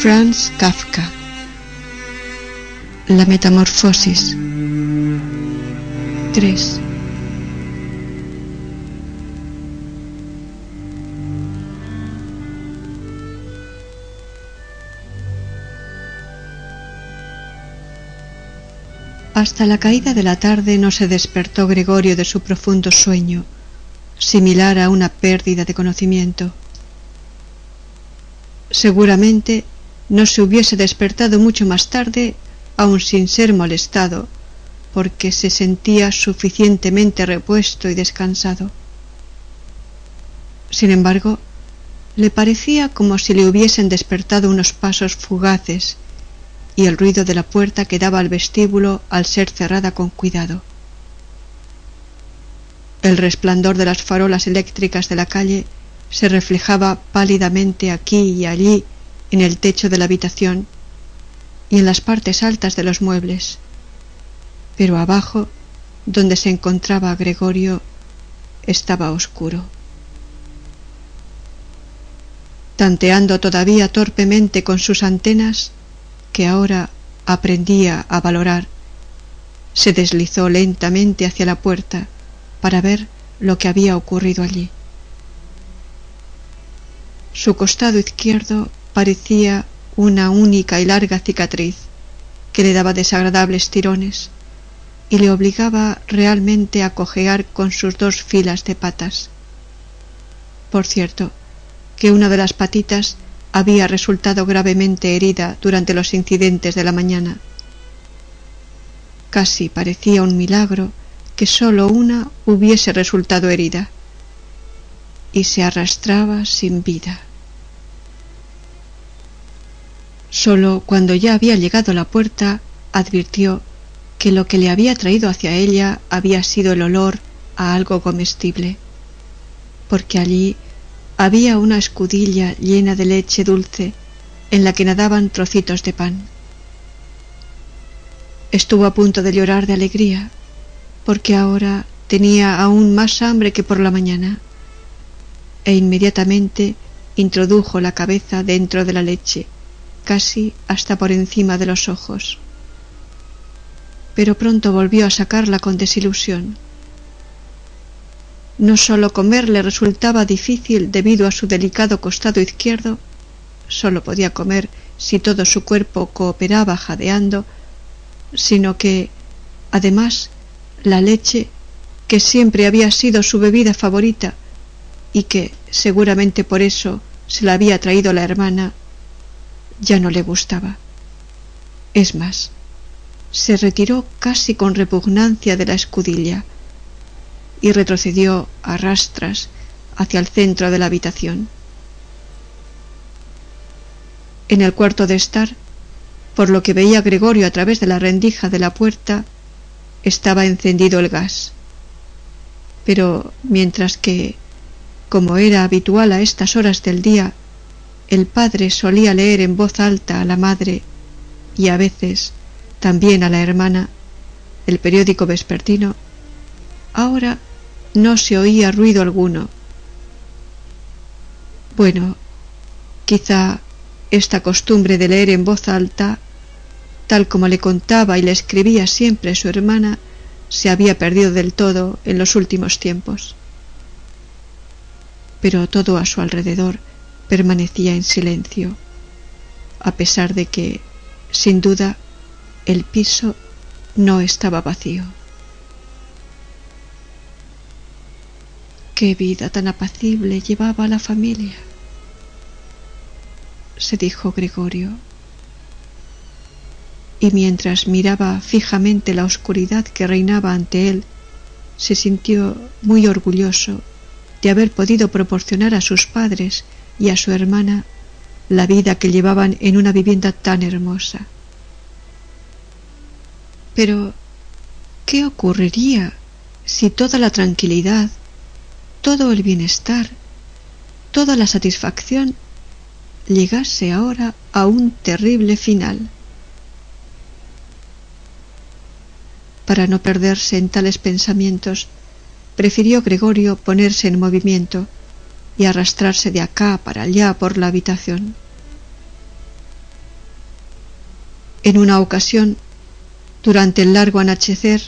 Franz Kafka. La Metamorfosis. 3 Hasta la caída de la tarde no se despertó Gregorio de su profundo sueño, similar a una pérdida de conocimiento. Seguramente no se hubiese despertado mucho más tarde, aun sin ser molestado, porque se sentía suficientemente repuesto y descansado. Sin embargo, le parecía como si le hubiesen despertado unos pasos fugaces y el ruido de la puerta que daba al vestíbulo al ser cerrada con cuidado. El resplandor de las farolas eléctricas de la calle se reflejaba pálidamente aquí y allí en el techo de la habitación y en las partes altas de los muebles, pero abajo, donde se encontraba Gregorio, estaba oscuro. Tanteando todavía torpemente con sus antenas, que ahora aprendía a valorar, se deslizó lentamente hacia la puerta para ver lo que había ocurrido allí. Su costado izquierdo parecía una única y larga cicatriz que le daba desagradables tirones y le obligaba realmente a cojear con sus dos filas de patas. Por cierto, que una de las patitas había resultado gravemente herida durante los incidentes de la mañana. Casi parecía un milagro que sólo una hubiese resultado herida y se arrastraba sin vida. Sólo cuando ya había llegado a la puerta advirtió que lo que le había traído hacia ella había sido el olor a algo comestible, porque allí había una escudilla llena de leche dulce en la que nadaban trocitos de pan. Estuvo a punto de llorar de alegría, porque ahora tenía aún más hambre que por la mañana, e inmediatamente introdujo la cabeza dentro de la leche, casi hasta por encima de los ojos. Pero pronto volvió a sacarla con desilusión no sólo comer le resultaba difícil debido a su delicado costado izquierdo, sólo podía comer si todo su cuerpo cooperaba jadeando, sino que, además, la leche, que siempre había sido su bebida favorita y que seguramente por eso se la había traído la hermana, ya no le gustaba. Es más, se retiró casi con repugnancia de la escudilla, y retrocedió a rastras hacia el centro de la habitación. En el cuarto de estar, por lo que veía Gregorio a través de la rendija de la puerta, estaba encendido el gas. Pero mientras que, como era habitual a estas horas del día, el padre solía leer en voz alta a la madre y a veces también a la hermana el periódico vespertino, ahora no se oía ruido alguno. Bueno, quizá esta costumbre de leer en voz alta, tal como le contaba y le escribía siempre su hermana, se había perdido del todo en los últimos tiempos. Pero todo a su alrededor permanecía en silencio, a pesar de que, sin duda, el piso no estaba vacío. Qué vida tan apacible llevaba la familia, se dijo Gregorio. Y mientras miraba fijamente la oscuridad que reinaba ante él, se sintió muy orgulloso de haber podido proporcionar a sus padres y a su hermana la vida que llevaban en una vivienda tan hermosa. Pero, ¿qué ocurriría si toda la tranquilidad, todo el bienestar, toda la satisfacción llegase ahora a un terrible final? Para no perderse en tales pensamientos, prefirió Gregorio ponerse en movimiento y arrastrarse de acá para allá por la habitación. En una ocasión, durante el largo anochecer,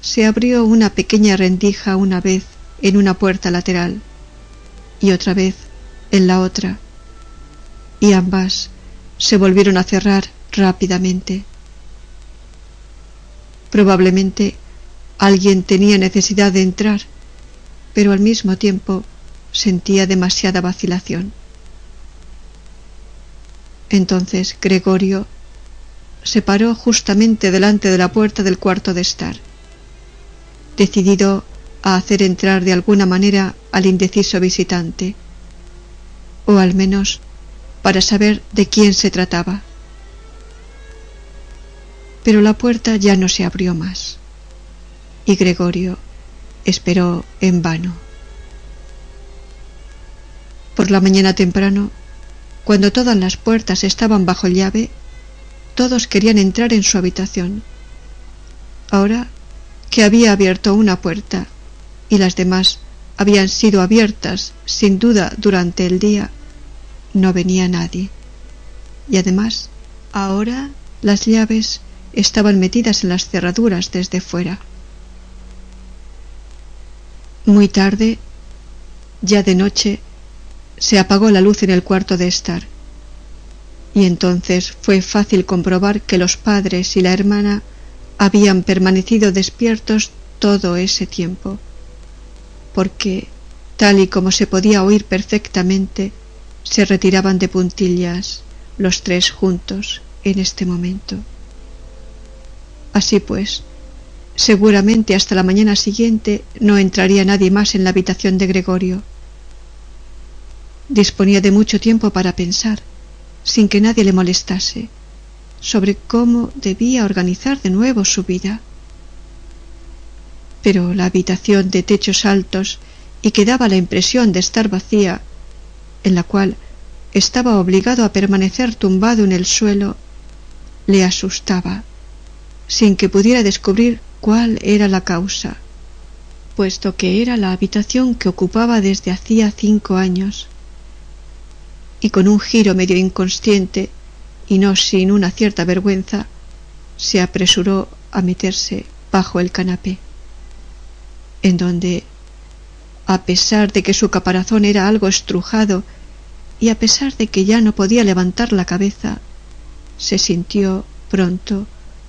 se abrió una pequeña rendija una vez en una puerta lateral y otra vez en la otra, y ambas se volvieron a cerrar rápidamente. Probablemente alguien tenía necesidad de entrar, pero al mismo tiempo sentía demasiada vacilación. Entonces Gregorio se paró justamente delante de la puerta del cuarto de estar, decidido a hacer entrar de alguna manera al indeciso visitante, o al menos para saber de quién se trataba pero la puerta ya no se abrió más y Gregorio esperó en vano. Por la mañana temprano, cuando todas las puertas estaban bajo llave, todos querían entrar en su habitación. Ahora que había abierto una puerta y las demás habían sido abiertas sin duda durante el día, no venía nadie. Y además, ahora las llaves estaban metidas en las cerraduras desde fuera. Muy tarde, ya de noche, se apagó la luz en el cuarto de estar, y entonces fue fácil comprobar que los padres y la hermana habían permanecido despiertos todo ese tiempo, porque, tal y como se podía oír perfectamente, se retiraban de puntillas los tres juntos en este momento. Así pues, seguramente hasta la mañana siguiente no entraría nadie más en la habitación de Gregorio. Disponía de mucho tiempo para pensar, sin que nadie le molestase, sobre cómo debía organizar de nuevo su vida. Pero la habitación de techos altos y que daba la impresión de estar vacía, en la cual estaba obligado a permanecer tumbado en el suelo, le asustaba sin que pudiera descubrir cuál era la causa, puesto que era la habitación que ocupaba desde hacía cinco años. Y con un giro medio inconsciente, y no sin una cierta vergüenza, se apresuró a meterse bajo el canapé, en donde, a pesar de que su caparazón era algo estrujado y a pesar de que ya no podía levantar la cabeza, se sintió pronto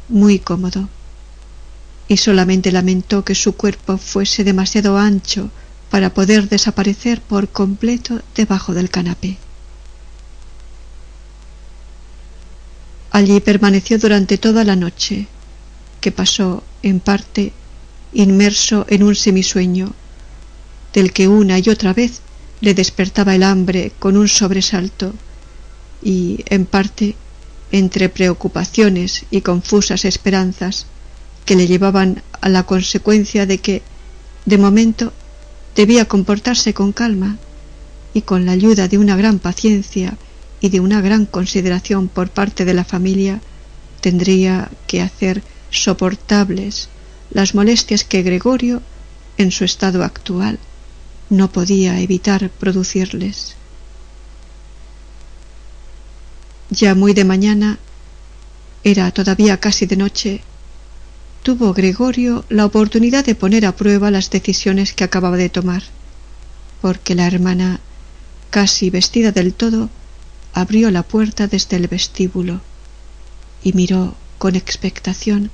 muy cómodo, y solamente lamentó que su cuerpo fuese demasiado ancho para poder desaparecer por completo debajo del canapé. Allí permaneció durante toda la noche, que pasó, en parte, inmerso en un semisueño, del que una y otra vez le despertaba el hambre con un sobresalto, y, en parte, entre preocupaciones y confusas esperanzas que le llevaban a la consecuencia de que, de momento, debía comportarse con calma y con la ayuda de una gran paciencia y de una gran consideración por parte de la familia, tendría que hacer soportables las molestias que Gregorio, en su estado actual, no podía evitar producirles. Ya muy de mañana, era todavía casi de noche, tuvo Gregorio la oportunidad de poner a prueba las decisiones que acababa de tomar, porque la hermana, casi vestida del todo, abrió la puerta desde el vestíbulo y miró con expectación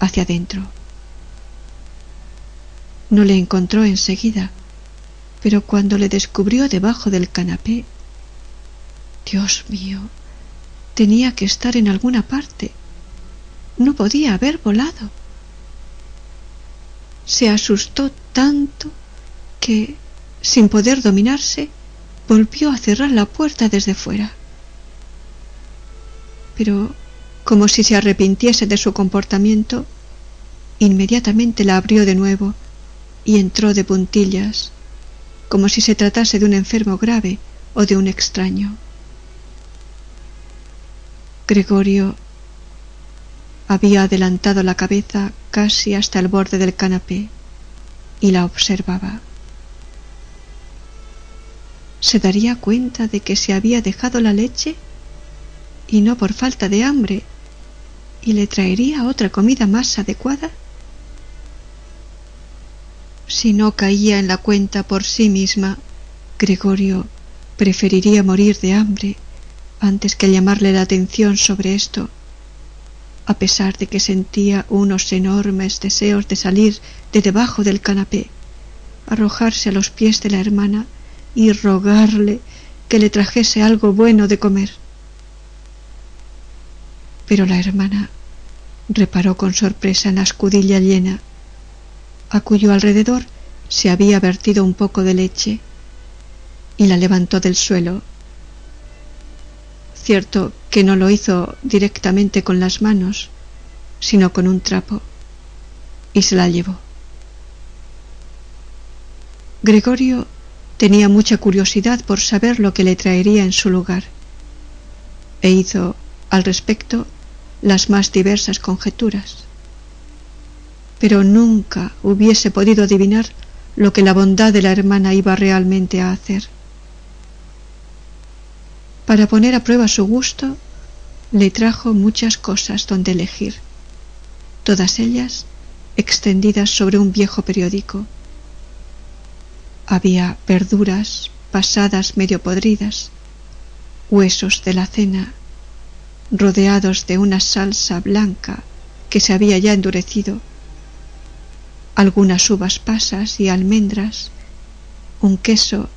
hacia adentro. No le encontró enseguida, pero cuando le descubrió debajo del canapé, Dios mío, tenía que estar en alguna parte. No podía haber volado. Se asustó tanto que, sin poder dominarse, volvió a cerrar la puerta desde fuera. Pero, como si se arrepintiese de su comportamiento, inmediatamente la abrió de nuevo y entró de puntillas, como si se tratase de un enfermo grave o de un extraño. Gregorio había adelantado la cabeza casi hasta el borde del canapé y la observaba. ¿Se daría cuenta de que se había dejado la leche? Y no por falta de hambre. ¿Y le traería otra comida más adecuada? Si no caía en la cuenta por sí misma, Gregorio preferiría morir de hambre antes que llamarle la atención sobre esto, a pesar de que sentía unos enormes deseos de salir de debajo del canapé, arrojarse a los pies de la hermana y rogarle que le trajese algo bueno de comer. Pero la hermana reparó con sorpresa en la escudilla llena, a cuyo alrededor se había vertido un poco de leche, y la levantó del suelo. Cierto que no lo hizo directamente con las manos, sino con un trapo, y se la llevó. Gregorio Tenía mucha curiosidad por saber lo que le traería en su lugar, e hizo al respecto las más diversas conjeturas. Pero nunca hubiese podido adivinar lo que la bondad de la hermana iba realmente a hacer. Para poner a prueba su gusto, le trajo muchas cosas donde elegir, todas ellas extendidas sobre un viejo periódico había verduras pasadas medio podridas, huesos de la cena, rodeados de una salsa blanca que se había ya endurecido, algunas uvas pasas y almendras, un queso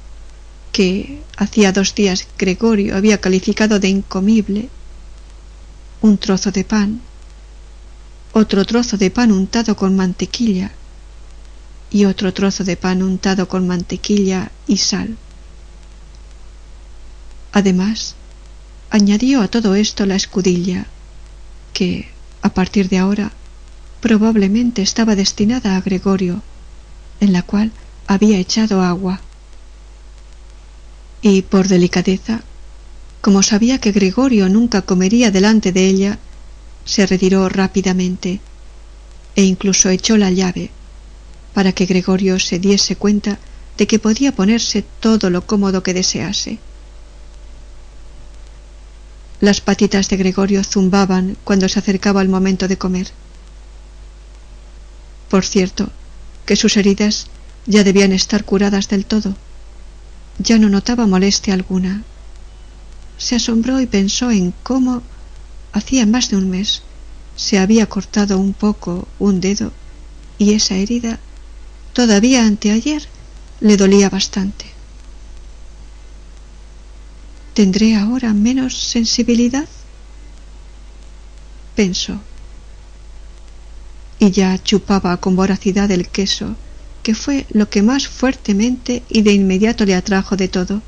que hacía dos días Gregorio había calificado de incomible, un trozo de pan, otro trozo de pan untado con mantequilla, y otro trozo de pan untado con mantequilla y sal. Además, añadió a todo esto la escudilla, que, a partir de ahora, probablemente estaba destinada a Gregorio, en la cual había echado agua. Y por delicadeza, como sabía que Gregorio nunca comería delante de ella, se retiró rápidamente e incluso echó la llave para que Gregorio se diese cuenta de que podía ponerse todo lo cómodo que desease. Las patitas de Gregorio zumbaban cuando se acercaba el momento de comer. Por cierto, que sus heridas ya debían estar curadas del todo. Ya no notaba molestia alguna. Se asombró y pensó en cómo, hacía más de un mes, se había cortado un poco un dedo y esa herida Todavía anteayer le dolía bastante. ¿Tendré ahora menos sensibilidad? Pensó. Y ya chupaba con voracidad el queso, que fue lo que más fuertemente y de inmediato le atrajo de todo.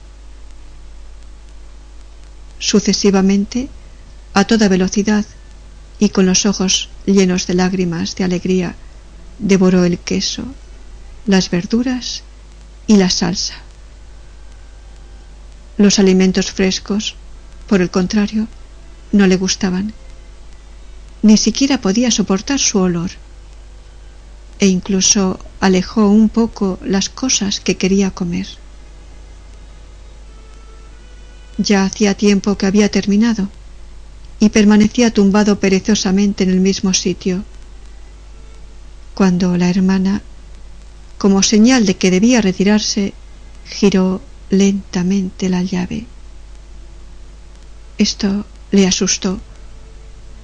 Sucesivamente, a toda velocidad y con los ojos llenos de lágrimas de alegría, devoró el queso las verduras y la salsa. Los alimentos frescos, por el contrario, no le gustaban. Ni siquiera podía soportar su olor. E incluso alejó un poco las cosas que quería comer. Ya hacía tiempo que había terminado y permanecía tumbado perezosamente en el mismo sitio, cuando la hermana como señal de que debía retirarse, giró lentamente la llave. Esto le asustó,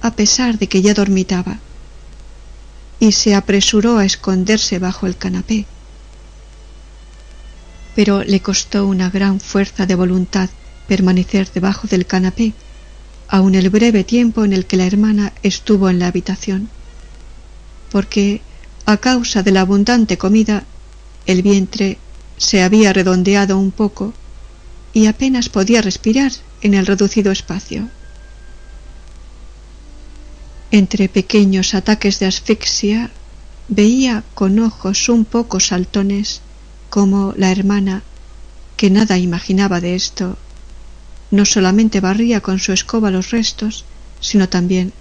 a pesar de que ya dormitaba, y se apresuró a esconderse bajo el canapé. Pero le costó una gran fuerza de voluntad permanecer debajo del canapé, aun el breve tiempo en el que la hermana estuvo en la habitación, porque a causa de la abundante comida, el vientre se había redondeado un poco y apenas podía respirar en el reducido espacio. Entre pequeños ataques de asfixia veía con ojos un poco saltones como la hermana, que nada imaginaba de esto, no solamente barría con su escoba los restos, sino también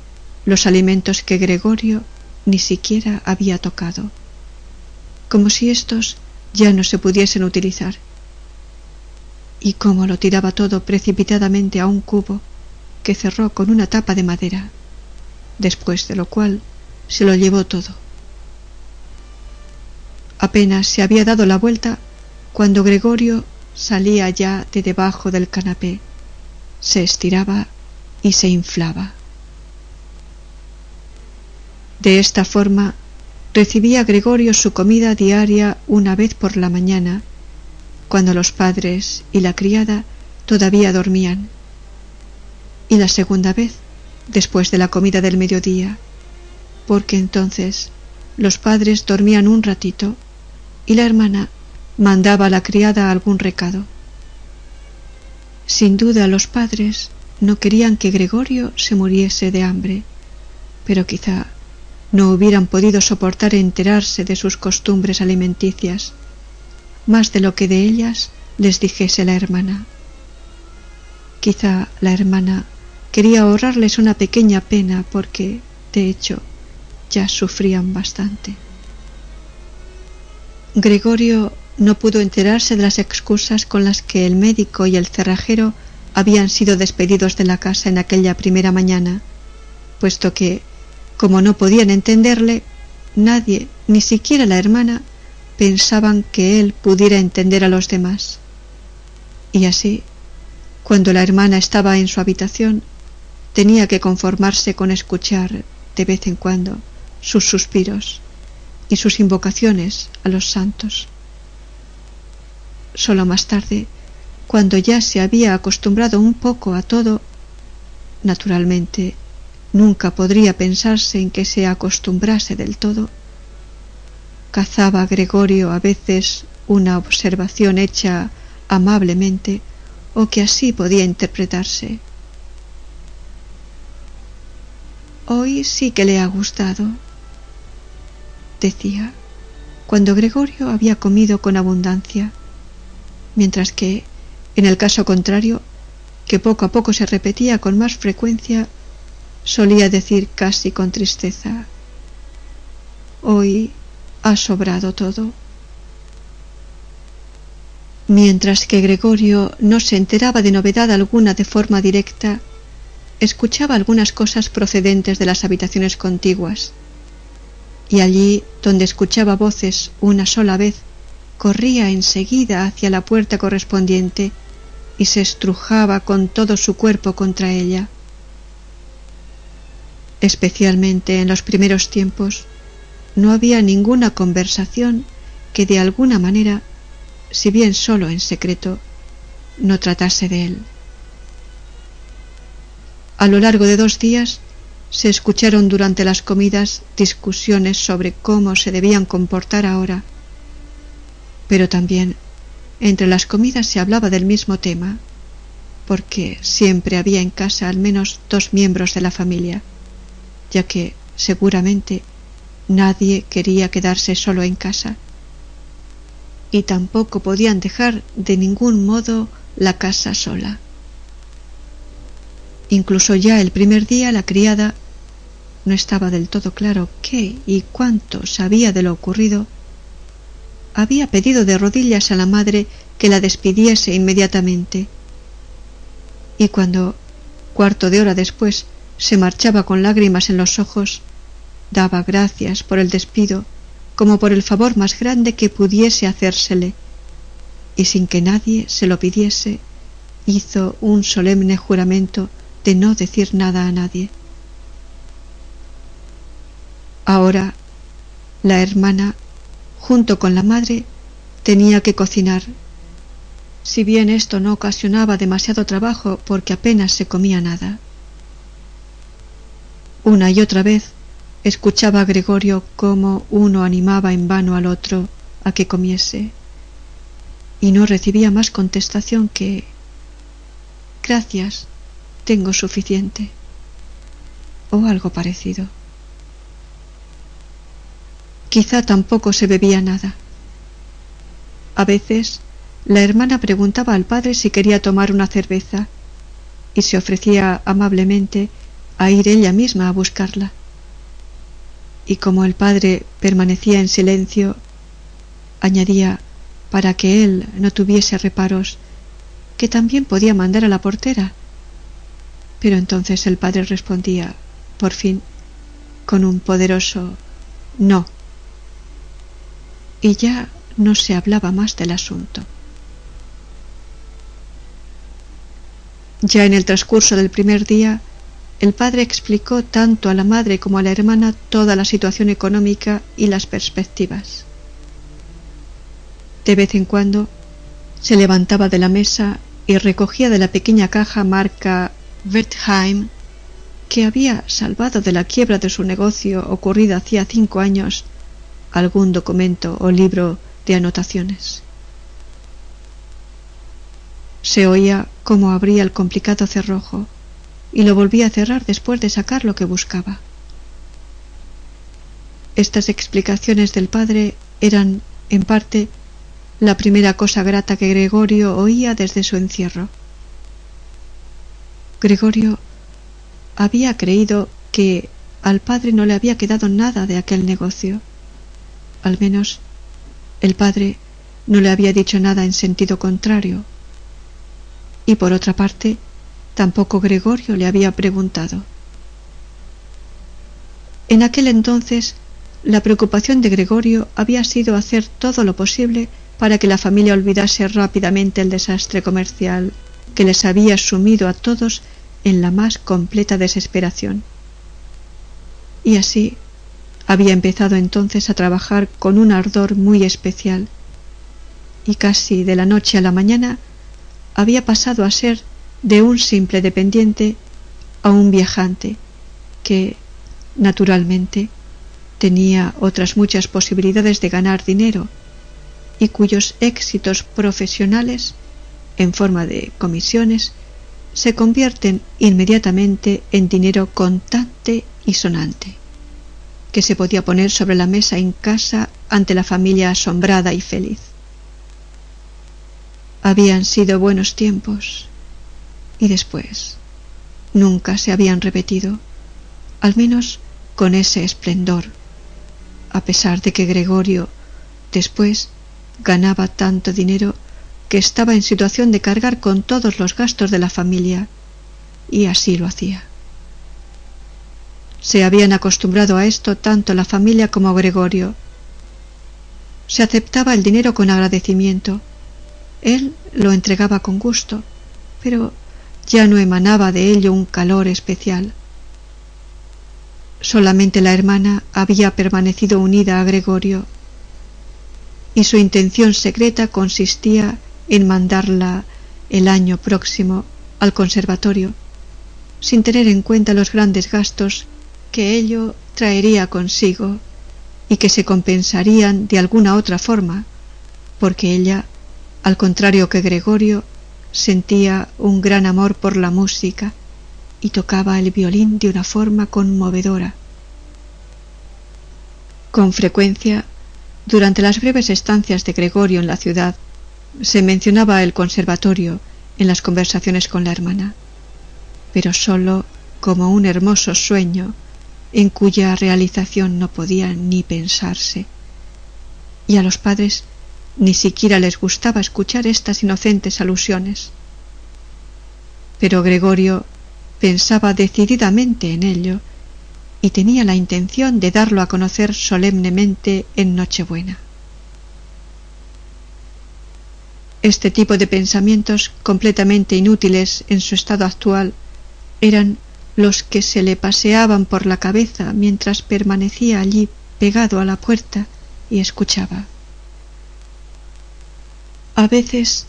los alimentos que Gregorio ni siquiera había tocado, como si éstos ya no se pudiesen utilizar. Y cómo lo tiraba todo precipitadamente a un cubo que cerró con una tapa de madera, después de lo cual se lo llevó todo. Apenas se había dado la vuelta cuando Gregorio salía ya de debajo del canapé, se estiraba y se inflaba. De esta forma recibía Gregorio su comida diaria una vez por la mañana, cuando los padres y la criada todavía dormían, y la segunda vez después de la comida del mediodía, porque entonces los padres dormían un ratito y la hermana mandaba a la criada algún recado. Sin duda los padres no querían que Gregorio se muriese de hambre, pero quizá no hubieran podido soportar enterarse de sus costumbres alimenticias, más de lo que de ellas les dijese la hermana. Quizá la hermana quería ahorrarles una pequeña pena porque, de hecho, ya sufrían bastante. Gregorio no pudo enterarse de las excusas con las que el médico y el cerrajero habían sido despedidos de la casa en aquella primera mañana, puesto que como no podían entenderle, nadie, ni siquiera la hermana, pensaban que él pudiera entender a los demás. Y así, cuando la hermana estaba en su habitación, tenía que conformarse con escuchar de vez en cuando sus suspiros y sus invocaciones a los santos. Solo más tarde, cuando ya se había acostumbrado un poco a todo, naturalmente nunca podría pensarse en que se acostumbrase del todo. Cazaba Gregorio a veces una observación hecha amablemente o que así podía interpretarse. Hoy sí que le ha gustado, decía, cuando Gregorio había comido con abundancia, mientras que, en el caso contrario, que poco a poco se repetía con más frecuencia, solía decir casi con tristeza Hoy ha sobrado todo. Mientras que Gregorio no se enteraba de novedad alguna de forma directa, escuchaba algunas cosas procedentes de las habitaciones contiguas, y allí donde escuchaba voces una sola vez, corría enseguida hacia la puerta correspondiente y se estrujaba con todo su cuerpo contra ella especialmente en los primeros tiempos, no había ninguna conversación que de alguna manera, si bien solo en secreto, no tratase de él. A lo largo de dos días se escucharon durante las comidas discusiones sobre cómo se debían comportar ahora, pero también entre las comidas se hablaba del mismo tema, porque siempre había en casa al menos dos miembros de la familia ya que seguramente nadie quería quedarse solo en casa y tampoco podían dejar de ningún modo la casa sola. Incluso ya el primer día la criada no estaba del todo claro qué y cuánto sabía de lo ocurrido. Había pedido de rodillas a la madre que la despidiese inmediatamente. Y cuando, cuarto de hora después, se marchaba con lágrimas en los ojos, daba gracias por el despido como por el favor más grande que pudiese hacérsele, y sin que nadie se lo pidiese, hizo un solemne juramento de no decir nada a nadie. Ahora la hermana, junto con la madre, tenía que cocinar. Si bien esto no ocasionaba demasiado trabajo porque apenas se comía nada. Una y otra vez escuchaba a Gregorio cómo uno animaba en vano al otro a que comiese, y no recibía más contestación que Gracias, tengo suficiente. O algo parecido. Quizá tampoco se bebía nada. A veces la hermana preguntaba al padre si quería tomar una cerveza y se ofrecía amablemente a ir ella misma a buscarla. Y como el padre permanecía en silencio, añadía, para que él no tuviese reparos, que también podía mandar a la portera. Pero entonces el padre respondía, por fin, con un poderoso no. Y ya no se hablaba más del asunto. Ya en el transcurso del primer día, el padre explicó tanto a la madre como a la hermana toda la situación económica y las perspectivas. De vez en cuando se levantaba de la mesa y recogía de la pequeña caja marca Wertheim que había salvado de la quiebra de su negocio ocurrida hacía cinco años algún documento o libro de anotaciones. Se oía cómo abría el complicado cerrojo y lo volvía a cerrar después de sacar lo que buscaba. Estas explicaciones del padre eran, en parte, la primera cosa grata que Gregorio oía desde su encierro. Gregorio había creído que al padre no le había quedado nada de aquel negocio. Al menos el padre no le había dicho nada en sentido contrario. Y por otra parte, tampoco Gregorio le había preguntado. En aquel entonces, la preocupación de Gregorio había sido hacer todo lo posible para que la familia olvidase rápidamente el desastre comercial que les había sumido a todos en la más completa desesperación. Y así había empezado entonces a trabajar con un ardor muy especial, y casi de la noche a la mañana había pasado a ser de un simple dependiente a un viajante que, naturalmente, tenía otras muchas posibilidades de ganar dinero y cuyos éxitos profesionales, en forma de comisiones, se convierten inmediatamente en dinero contante y sonante, que se podía poner sobre la mesa en casa ante la familia asombrada y feliz. Habían sido buenos tiempos y después nunca se habían repetido, al menos con ese esplendor, a pesar de que Gregorio después ganaba tanto dinero que estaba en situación de cargar con todos los gastos de la familia, y así lo hacía. Se habían acostumbrado a esto tanto la familia como Gregorio. Se aceptaba el dinero con agradecimiento. Él lo entregaba con gusto, pero ya no emanaba de ello un calor especial. Solamente la hermana había permanecido unida a Gregorio y su intención secreta consistía en mandarla el año próximo al conservatorio, sin tener en cuenta los grandes gastos que ello traería consigo y que se compensarían de alguna otra forma, porque ella, al contrario que Gregorio, sentía un gran amor por la música y tocaba el violín de una forma conmovedora. Con frecuencia durante las breves estancias de Gregorio en la ciudad, se mencionaba el conservatorio en las conversaciones con la hermana, pero sólo como un hermoso sueño en cuya realización no podía ni pensarse. Y a los padres ni siquiera les gustaba escuchar estas inocentes alusiones. Pero Gregorio pensaba decididamente en ello y tenía la intención de darlo a conocer solemnemente en Nochebuena. Este tipo de pensamientos completamente inútiles en su estado actual eran los que se le paseaban por la cabeza mientras permanecía allí pegado a la puerta y escuchaba. A veces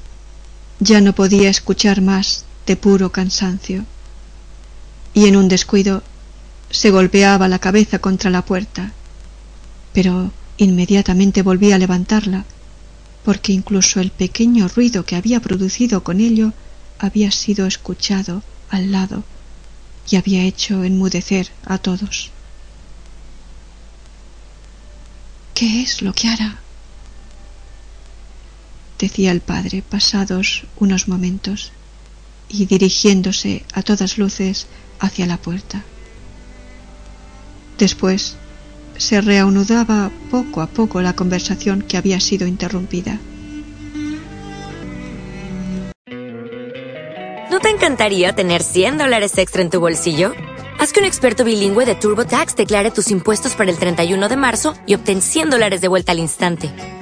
ya no podía escuchar más de puro cansancio y en un descuido se golpeaba la cabeza contra la puerta, pero inmediatamente volvía a levantarla, porque incluso el pequeño ruido que había producido con ello había sido escuchado al lado y había hecho enmudecer a todos. ¿Qué es lo que hará? Decía el padre pasados unos momentos y dirigiéndose a todas luces hacia la puerta. Después se reanudaba poco a poco la conversación que había sido interrumpida. ¿No te encantaría tener 100 dólares extra en tu bolsillo? Haz que un experto bilingüe de TurboTax declare tus impuestos para el 31 de marzo y obtén 100 dólares de vuelta al instante.